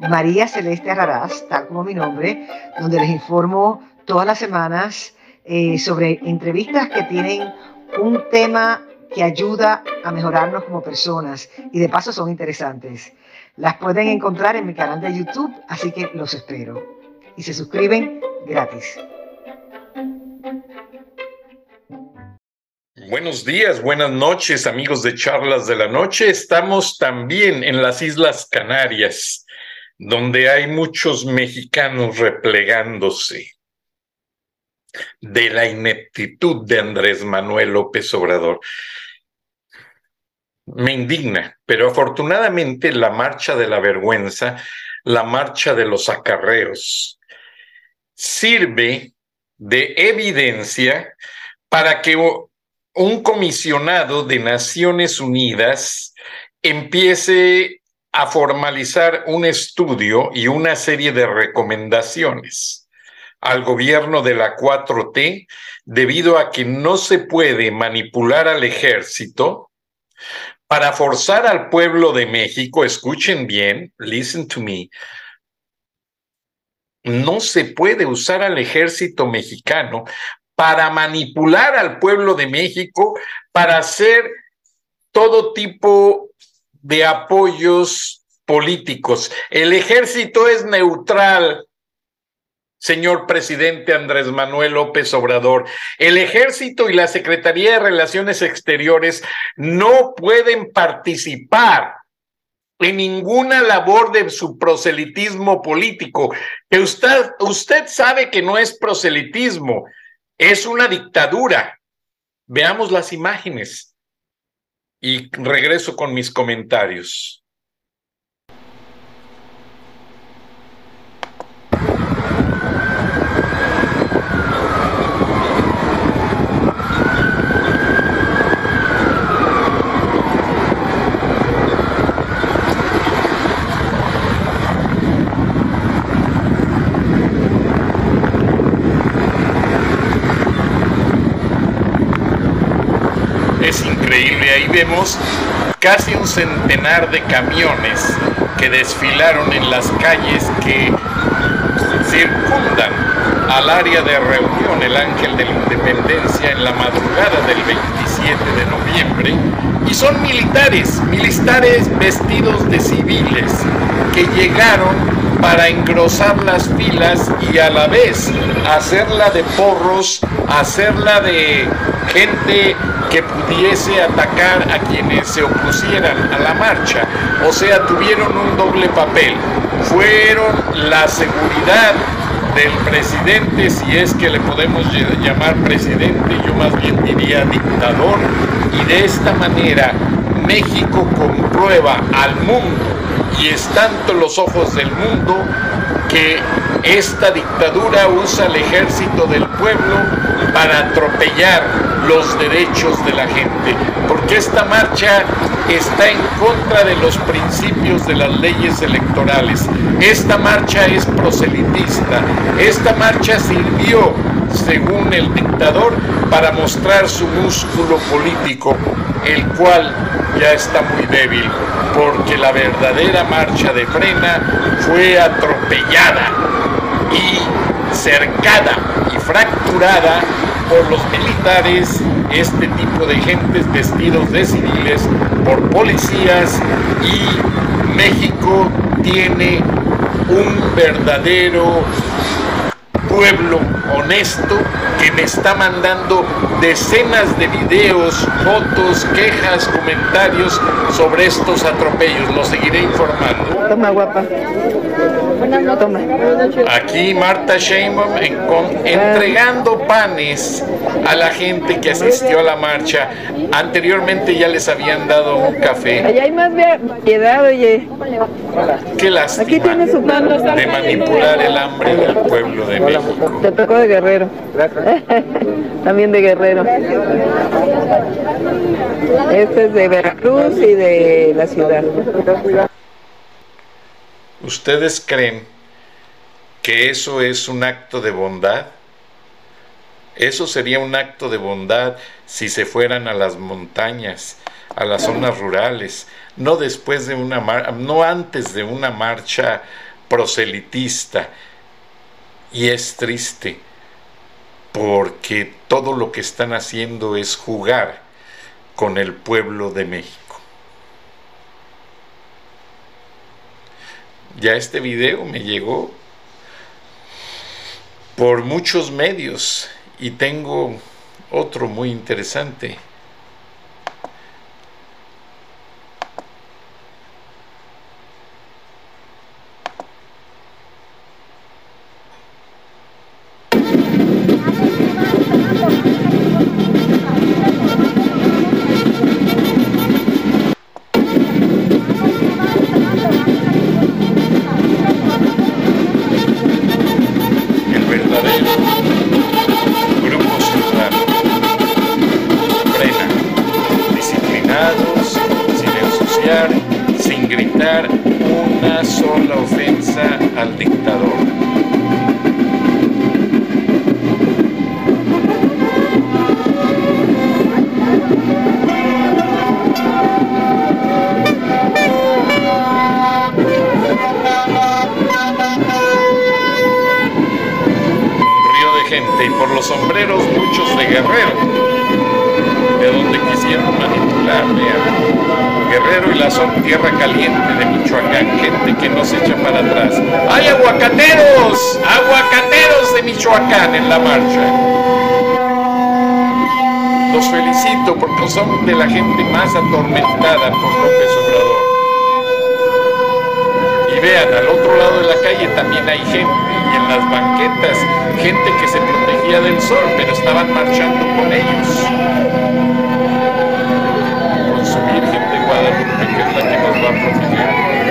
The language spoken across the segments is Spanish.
María Celeste Arraraz, tal como mi nombre, donde les informo todas las semanas eh, sobre entrevistas que tienen un tema que ayuda a mejorarnos como personas y de paso son interesantes. Las pueden encontrar en mi canal de YouTube, así que los espero. Y se suscriben gratis. Buenos días, buenas noches, amigos de Charlas de la Noche. Estamos también en las Islas Canarias donde hay muchos mexicanos replegándose de la ineptitud de Andrés Manuel López Obrador. Me indigna, pero afortunadamente la marcha de la vergüenza, la marcha de los acarreos, sirve de evidencia para que un comisionado de Naciones Unidas empiece a formalizar un estudio y una serie de recomendaciones al gobierno de la 4T debido a que no se puede manipular al ejército para forzar al pueblo de México, escuchen bien, listen to me, no se puede usar al ejército mexicano para manipular al pueblo de México, para hacer todo tipo de apoyos políticos. El ejército es neutral, señor presidente Andrés Manuel López Obrador. El ejército y la Secretaría de Relaciones Exteriores no pueden participar en ninguna labor de su proselitismo político, que usted, usted sabe que no es proselitismo, es una dictadura. Veamos las imágenes y regreso con mis comentarios. Ahí vemos casi un centenar de camiones que desfilaron en las calles que circundan al área de reunión el Ángel de la Independencia en la madrugada del 27 de noviembre. Y son militares, militares vestidos de civiles que llegaron para engrosar las filas y a la vez hacerla de porros, hacerla de gente que pudiese atacar a quienes se opusieran a la marcha. O sea, tuvieron un doble papel. Fueron la seguridad del presidente, si es que le podemos llamar presidente, yo más bien diría dictador, y de esta manera México comprueba al mundo, y es tanto los ojos del mundo, que esta dictadura usa el ejército del pueblo para atropellar los derechos de la gente, porque esta marcha está en contra de los principios de las leyes electorales. Esta marcha es proselitista. Esta marcha sirvió, según el dictador, para mostrar su músculo político, el cual ya está muy débil, porque la verdadera marcha de frena fue atropellada y cercada y fracturada por los militares, este tipo de gentes vestidos de civiles, por policías y México tiene un verdadero pueblo honesto que me está mandando decenas de videos, fotos, quejas, comentarios sobre estos atropellos. Lo seguiré informando. Toma, guapa. Toma. Aquí Marta Sheinbaum entregando panes a la gente que asistió a la marcha. Anteriormente ya les habían dado un café. Allá hay más piedad, oye. Qué lástima Aquí tiene su de manipular el hambre del pueblo de México. Te tocó de guerrero. También de guerrero. Este es de Veracruz y de la ciudad. ¿Ustedes creen que eso es un acto de bondad? Eso sería un acto de bondad si se fueran a las montañas, a las zonas rurales, no después de una no antes de una marcha proselitista. Y es triste porque todo lo que están haciendo es jugar con el pueblo de México. Ya este video me llegó por muchos medios y tengo otro muy interesante. Y la son tierra caliente de Michoacán, gente que no se echa para atrás. ¡Hay aguacateros! ¡Aguacateros de Michoacán en la marcha! Los felicito porque son de la gente más atormentada por López Obrador. Y vean, al otro lado de la calle también hay gente, y en las banquetas, gente que se protegía del sol, pero estaban marchando con ellos.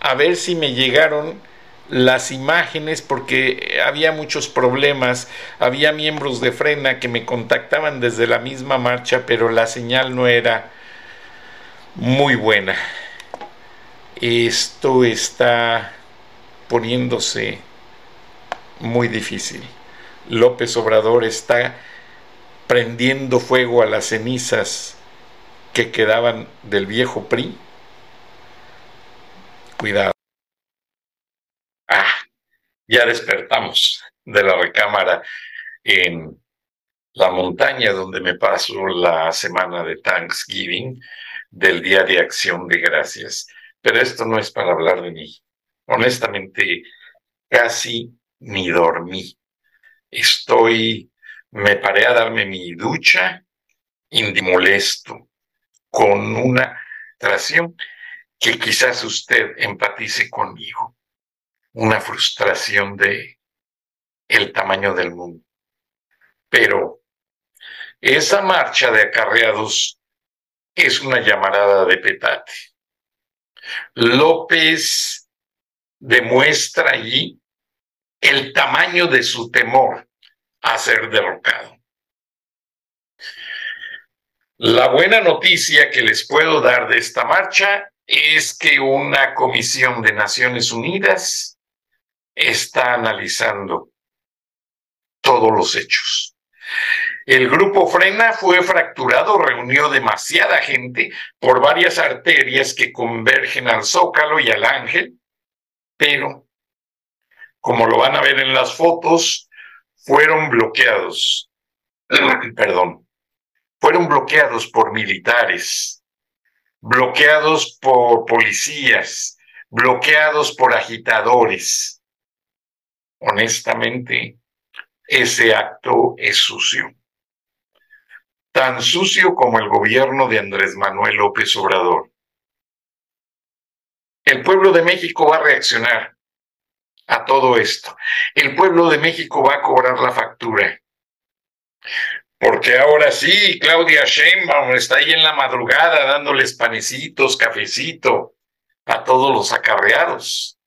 a ver si me llegaron las imágenes porque había muchos problemas, había miembros de Frena que me contactaban desde la misma marcha, pero la señal no era muy buena. Esto está poniéndose muy difícil. López Obrador está prendiendo fuego a las cenizas que quedaban del viejo PRI. Cuidado. Ah, ya despertamos de la recámara en la montaña donde me paso la semana de Thanksgiving, del Día de Acción de Gracias. Pero esto no es para hablar de mí. Honestamente, casi ni dormí. Estoy, me paré a darme mi ducha indimolesto con una frustración que quizás usted empatice conmigo, una frustración de el tamaño del mundo. Pero esa marcha de acarreados es una llamarada de petate. López demuestra allí el tamaño de su temor a ser derrocado. La buena noticia que les puedo dar de esta marcha es que una comisión de Naciones Unidas está analizando todos los hechos. El grupo Frena fue fracturado, reunió demasiada gente por varias arterias que convergen al Zócalo y al Ángel, pero, como lo van a ver en las fotos, fueron bloqueados, perdón, fueron bloqueados por militares, bloqueados por policías, bloqueados por agitadores. Honestamente, ese acto es sucio. Tan sucio como el gobierno de Andrés Manuel López Obrador. El pueblo de México va a reaccionar a todo esto. El pueblo de México va a cobrar la factura. Porque ahora sí, Claudia Sheinbaum está ahí en la madrugada dándoles panecitos, cafecito a todos los acarreados.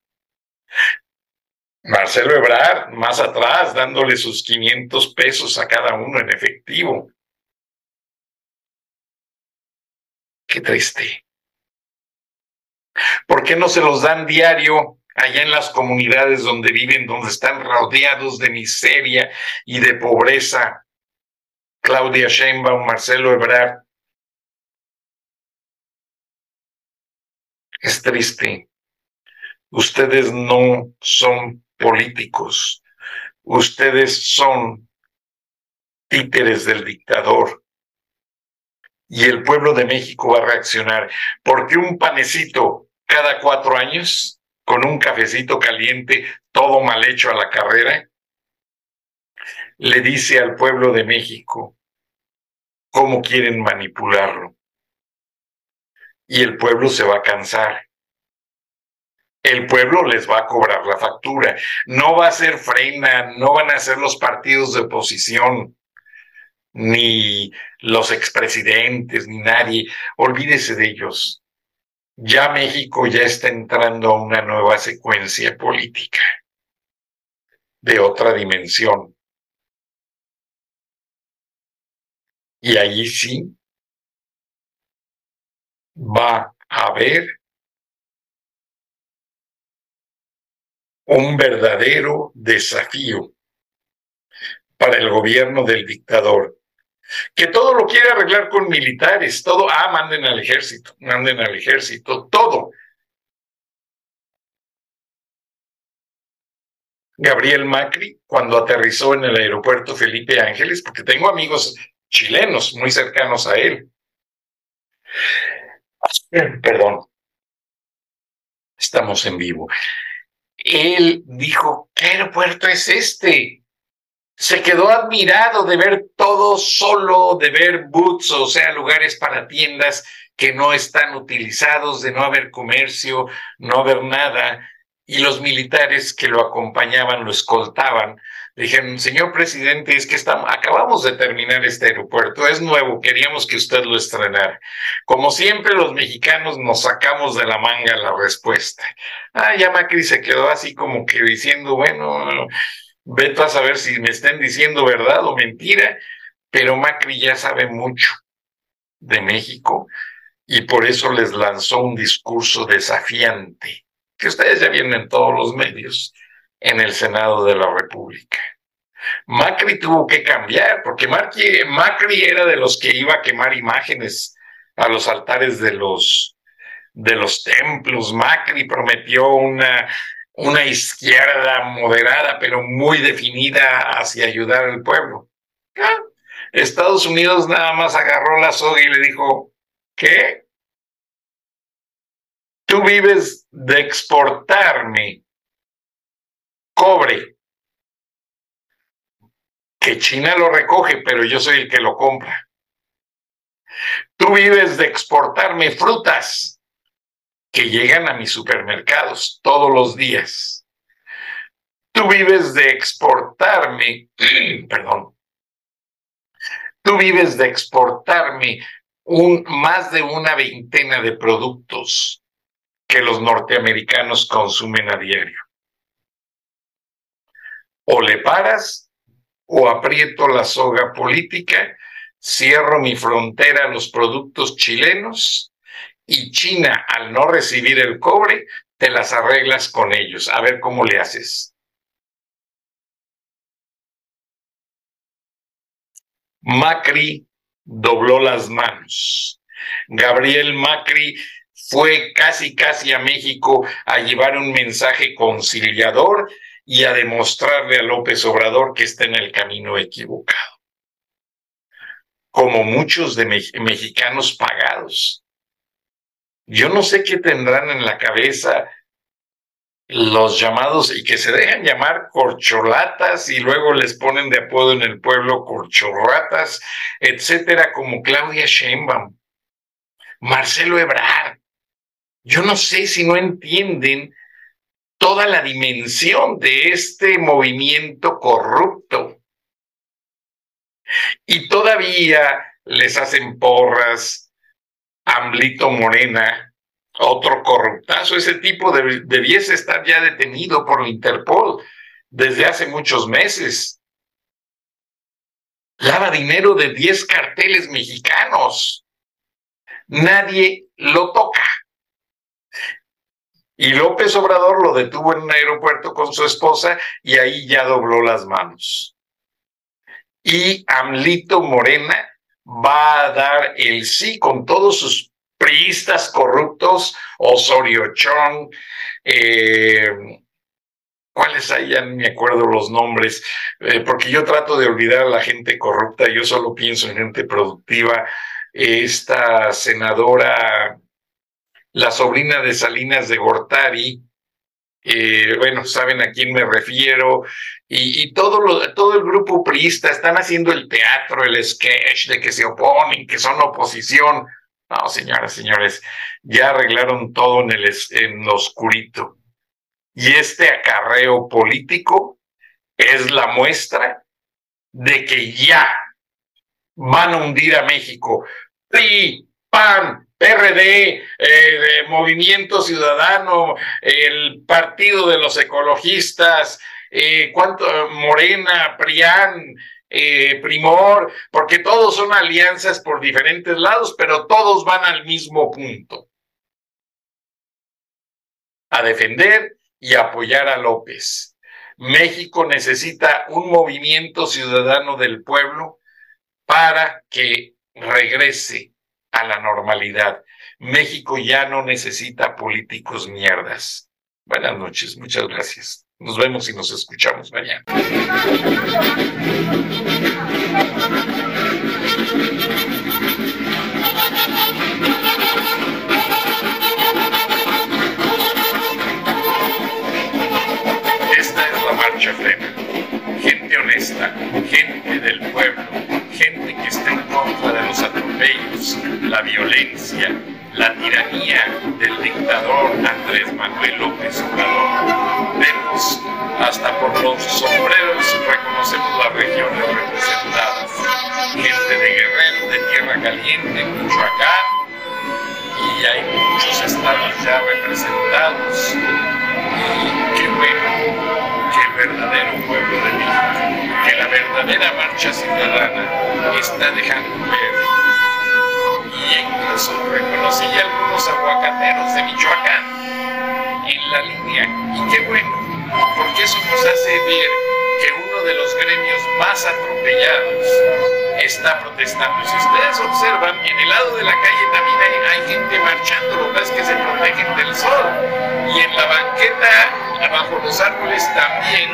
Marcelo Ebrard, más atrás, dándole sus 500 pesos a cada uno en efectivo. Qué triste. ¿Por qué no se los dan diario allá en las comunidades donde viven, donde están rodeados de miseria y de pobreza? Claudia Sheinbaum, Marcelo Ebrard. Es triste. Ustedes no son políticos. Ustedes son títeres del dictador. Y el pueblo de México va a reaccionar. Porque un panecito cada cuatro años, con un cafecito caliente, todo mal hecho a la carrera, le dice al pueblo de México cómo quieren manipularlo. Y el pueblo se va a cansar el pueblo les va a cobrar la factura. No va a ser frena, no van a ser los partidos de oposición, ni los expresidentes, ni nadie. Olvídese de ellos. Ya México ya está entrando a una nueva secuencia política de otra dimensión. Y allí sí va a haber un verdadero desafío para el gobierno del dictador, que todo lo quiere arreglar con militares, todo, ah, manden al ejército, manden al ejército, todo. Gabriel Macri, cuando aterrizó en el aeropuerto Felipe Ángeles, porque tengo amigos chilenos muy cercanos a él. Perdón, estamos en vivo él dijo, ¿qué aeropuerto es este? Se quedó admirado de ver todo solo, de ver boots, o sea, lugares para tiendas que no están utilizados, de no haber comercio, no haber nada, y los militares que lo acompañaban, lo escoltaban, dijeron, señor presidente, es que estamos, acabamos de terminar este aeropuerto, es nuevo, queríamos que usted lo estrenara. Como siempre, los mexicanos nos sacamos de la manga la respuesta. Ah, ya Macri se quedó así como que diciendo, bueno, vete a saber si me estén diciendo verdad o mentira, pero Macri ya sabe mucho de México y por eso les lanzó un discurso desafiante, que ustedes ya vienen en todos los medios en el Senado de la República. Macri tuvo que cambiar, porque Macri, Macri era de los que iba a quemar imágenes a los altares de los, de los templos. Macri prometió una, una izquierda moderada, pero muy definida hacia ayudar al pueblo. Ah, Estados Unidos nada más agarró la soga y le dijo, ¿qué? Tú vives de exportarme cobre, que China lo recoge, pero yo soy el que lo compra. Tú vives de exportarme frutas que llegan a mis supermercados todos los días. Tú vives de exportarme, perdón, tú vives de exportarme un, más de una veintena de productos que los norteamericanos consumen a diario. O le paras o aprieto la soga política, cierro mi frontera a los productos chilenos y China, al no recibir el cobre, te las arreglas con ellos. A ver cómo le haces. Macri dobló las manos. Gabriel Macri fue casi, casi a México a llevar un mensaje conciliador y a demostrarle a López Obrador que está en el camino equivocado. Como muchos de mexicanos pagados. Yo no sé qué tendrán en la cabeza los llamados y que se dejan llamar corcholatas y luego les ponen de apodo en el pueblo corchorratas, etcétera, como Claudia Sheinbaum, Marcelo Ebrard. Yo no sé si no entienden toda la dimensión de este movimiento corrupto. Y todavía les hacen porras Amblito Morena, otro corruptazo. Ese tipo debiese estar ya detenido por la Interpol desde hace muchos meses. Lava dinero de 10 carteles mexicanos. Nadie lo toca. Y López Obrador lo detuvo en un aeropuerto con su esposa y ahí ya dobló las manos. Y Amlito Morena va a dar el sí con todos sus priistas corruptos, Osorio Chong, eh, ¿cuáles hay? Ya no me acuerdo los nombres, eh, porque yo trato de olvidar a la gente corrupta, yo solo pienso en gente productiva. Esta senadora la sobrina de Salinas de Gortari, bueno, saben a quién me refiero, y, todo, todo el grupo priista están haciendo el teatro, el sketch de que se oponen, que son oposición. No, señoras, señores, ya arreglaron todo en, el, en lo oscurito. Y este acarreo político es la muestra de que ya van a hundir a México. PRI, PAN, PRD, eh, Movimiento Ciudadano, el Partido de los Ecologistas, eh, cuánto, Morena, PRIAN, eh, Primor, porque todos son alianzas por diferentes lados, pero todos van al mismo punto. A defender y apoyar a López. México necesita un movimiento ciudadano del pueblo para que regrese a la normalidad. México ya no necesita políticos mierdas. Buenas noches, muchas gracias. Nos vemos y nos escuchamos mañana. Representados. Y qué bueno que verdadero pueblo de México, que la verdadera marcha ciudadana está dejando ver. Y incluso reconocí algunos aguacateros de Michoacán en la línea. Y qué bueno, porque eso nos hace ver que uno de los gremios más atropellados está protestando. Si ustedes observan, en el lado de la calle también hay, gente marchando, lo es que se protegen del sol. Y en la banqueta, bajo los árboles también,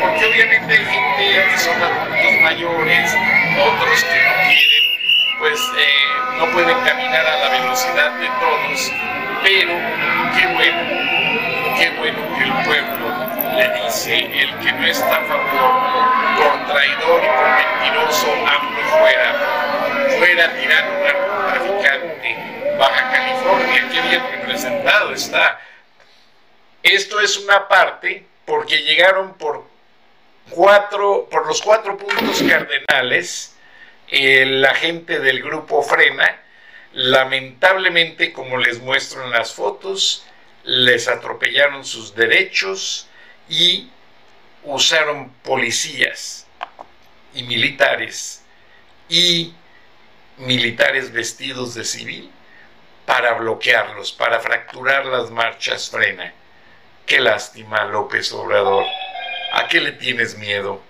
porque obviamente hay gente que son adultos mayores, otros que no quieren, pues eh, no pueden caminar a la velocidad de todos, pero qué bueno, qué bueno que el pueblo le dice el que no está a favor, por traidor y por mentiroso, AMLO fuera, fuera tirano Baja California, qué bien representado está. Esto es una parte porque llegaron por cuatro, por los cuatro puntos cardenales, eh, la gente del grupo Frena, lamentablemente, como les muestro en las fotos, les atropellaron sus derechos, y usaron policías y militares y militares vestidos de civil para bloquearlos, para fracturar las marchas frena. Qué lástima, López Obrador. ¿A qué le tienes miedo?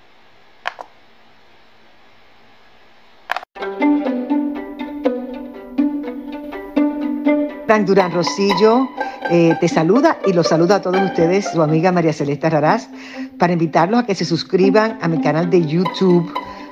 Frank Durán Rosillo eh, te saluda y los saluda a todos ustedes, su amiga María Celeste Raraz, para invitarlos a que se suscriban a mi canal de YouTube